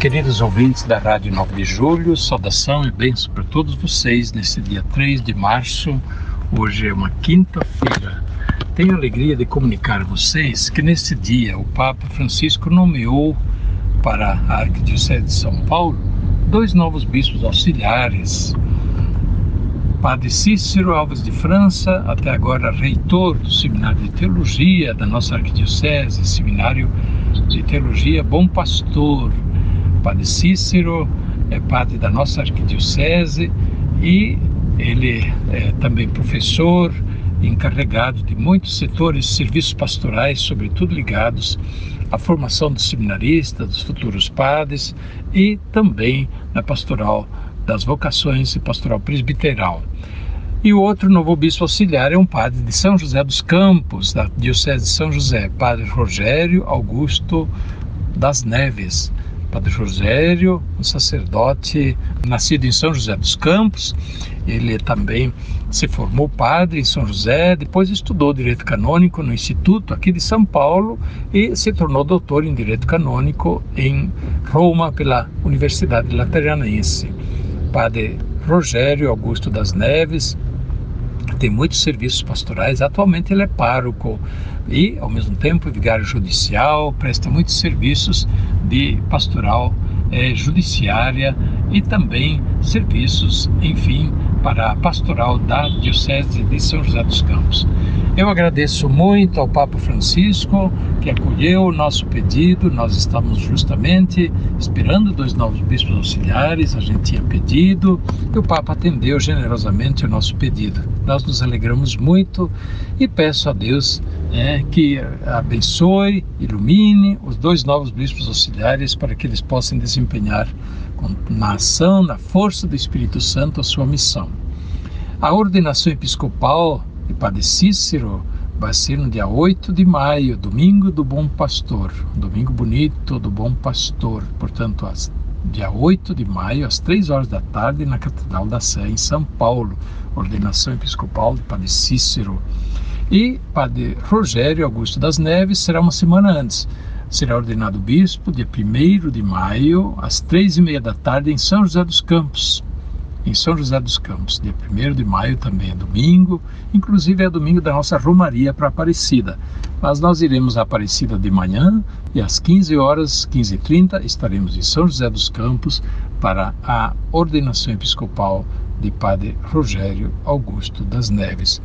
Queridos ouvintes da Rádio 9 de Julho, saudação e bênção para todos vocês nesse dia 3 de março. Hoje é uma quinta-feira. Tenho alegria de comunicar a vocês que nesse dia o Papa Francisco nomeou para a Arquidiocese de São Paulo dois novos bispos auxiliares. Padre Cícero Alves de França, até agora reitor do Seminário de Teologia da nossa Arquidiocese, Seminário de Teologia Bom Pastor Padre Cícero é padre da nossa arquidiocese e ele é também professor, encarregado de muitos setores serviços pastorais, sobretudo ligados à formação dos seminaristas, dos futuros padres e também na pastoral das vocações e pastoral presbiteral. E o outro novo bispo auxiliar é um padre de São José dos Campos, da Diocese de São José, padre Rogério Augusto das Neves. Padre Josério, um sacerdote nascido em São José dos Campos. Ele também se formou padre em São José, depois estudou direito canônico no Instituto aqui de São Paulo e se tornou doutor em direito canônico em Roma pela Universidade Lateranense. Padre Rogério Augusto das Neves tem muitos serviços pastorais. Atualmente ele é pároco e, ao mesmo tempo, vigário judicial, presta muitos serviços de pastoral é, judiciária e também serviços, enfim, para a pastoral da Diocese de São José dos Campos. Eu agradeço muito ao Papa Francisco que acolheu o nosso pedido. Nós estamos justamente esperando dois novos bispos auxiliares, a gente tinha pedido e o Papa atendeu generosamente o nosso pedido. Nós nos alegramos muito e peço a Deus é, que abençoe, ilumine os dois novos bispos auxiliares para que eles possam desempenhar na ação, na força do Espírito Santo a sua missão. A ordenação episcopal de Padre Cícero vai ser no dia 8 de maio, domingo do Bom Pastor, domingo bonito do Bom Pastor, portanto, dia 8 de maio, às 3 horas da tarde, na Catedral da Sé, em São Paulo, ordenação episcopal de Padre Cícero. E Padre Rogério Augusto das Neves será uma semana antes. Será ordenado bispo dia 1 de maio, às três e meia da tarde, em São José dos Campos, em São José dos Campos. Dia 1 de maio também é domingo, inclusive é domingo da nossa Romaria para Aparecida. Mas nós iremos a Aparecida de manhã e às 15 horas, 15h30, estaremos em São José dos Campos para a ordenação episcopal de Padre Rogério Augusto das Neves.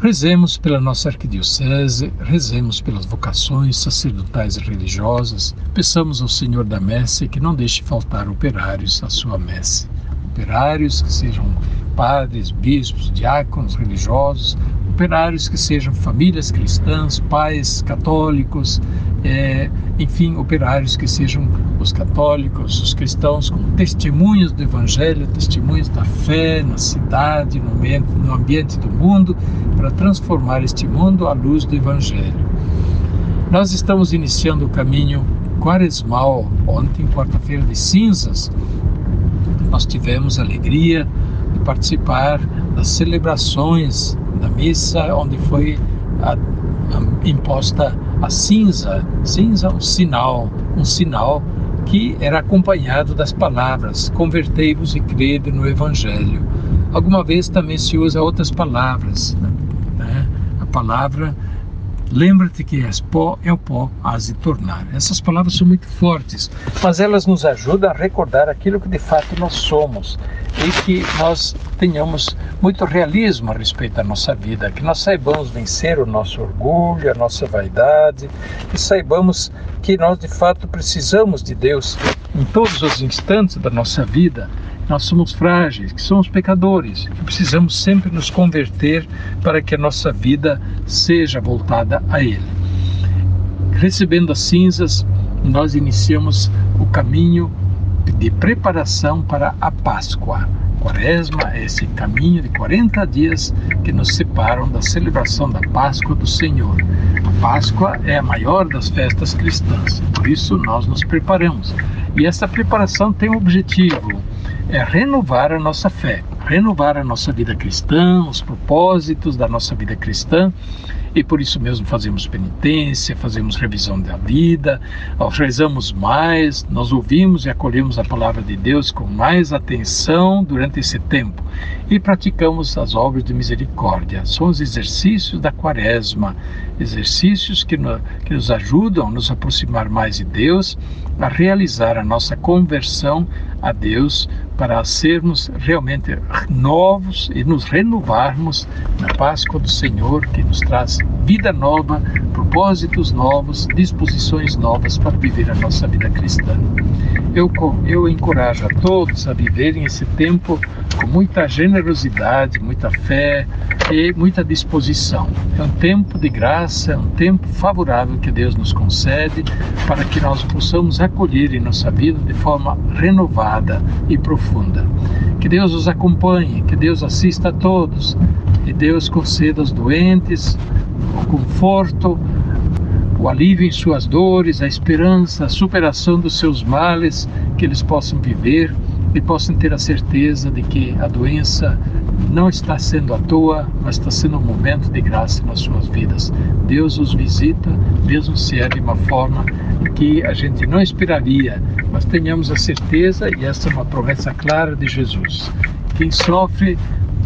Rezemos pela nossa arquidiocese, rezemos pelas vocações sacerdotais e religiosas, peçamos ao Senhor da messe que não deixe faltar operários à sua messe operários que sejam padres, bispos, diáconos, religiosos, operários que sejam famílias cristãs, pais católicos, é, enfim, operários que sejam os católicos, os cristãos, como testemunhos do Evangelho, testemunhos da fé na cidade, no ambiente, no ambiente do mundo, para transformar este mundo à luz do Evangelho. Nós estamos iniciando o caminho quaresmal, ontem, quarta-feira de cinzas, nós tivemos a alegria de participar das celebrações da missa, onde foi a, a, imposta a cinza, cinza um sinal, um sinal que era acompanhado das palavras: convertei-vos e crede no Evangelho. Alguma vez também se usa outras palavras, né? a palavra Lembra-te que és pó, é o pó, has de tornar. Essas palavras são muito fortes, mas elas nos ajudam a recordar aquilo que de fato nós somos e que nós tenhamos muito realismo a respeito da nossa vida, que nós saibamos vencer o nosso orgulho, a nossa vaidade, que saibamos que nós de fato precisamos de Deus em todos os instantes da nossa vida nós somos frágeis, que somos pecadores, que precisamos sempre nos converter para que a nossa vida seja voltada a Ele. Recebendo as cinzas, nós iniciamos o caminho de preparação para a Páscoa. Quaresma é esse caminho de 40 dias que nos separam da celebração da Páscoa do Senhor. A Páscoa é a maior das festas cristãs, por isso nós nos preparamos. E essa preparação tem um objetivo, é renovar a nossa fé, renovar a nossa vida cristã, os propósitos da nossa vida cristã e por isso mesmo fazemos penitência, fazemos revisão da vida, rezamos mais, nós ouvimos e acolhemos a palavra de Deus com mais atenção durante esse tempo e praticamos as obras de misericórdia. São os exercícios da quaresma, exercícios que, no, que nos ajudam a nos aproximar mais de Deus, a realizar a nossa conversão a Deus para sermos realmente novos e nos renovarmos na Páscoa do Senhor, que nos traz vida nova, propósitos novos, disposições novas para viver a nossa vida cristã. Eu, eu encorajo a todos a viverem esse tempo com muita generosidade, muita fé e muita disposição. É um tempo de graça, é um tempo favorável que Deus nos concede para que nós possamos acolher em nossa vida de forma renovada e profunda. Que Deus os acompanhe, que Deus assista a todos e Deus conceda aos doentes o conforto, o alívio em suas dores, a esperança, a superação dos seus males, que eles possam viver e possam ter a certeza de que a doença não está sendo à toa, mas está sendo um momento de graça nas suas vidas. Deus os visita, mesmo se é de uma forma que a gente não esperaria, mas tenhamos a certeza, e essa é uma promessa clara de Jesus. Quem sofre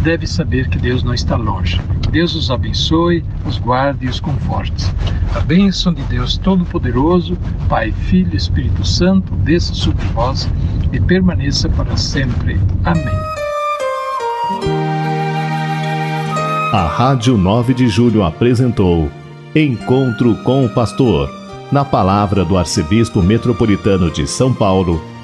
deve saber que Deus não está longe. Deus os abençoe, os guarde e os conforte. A bênção de Deus Todo-Poderoso, Pai, Filho e Espírito Santo, desça sobre vós e permaneça para sempre. Amém. A Rádio 9 de Julho apresentou Encontro com o Pastor, na palavra do Arcebispo Metropolitano de São Paulo,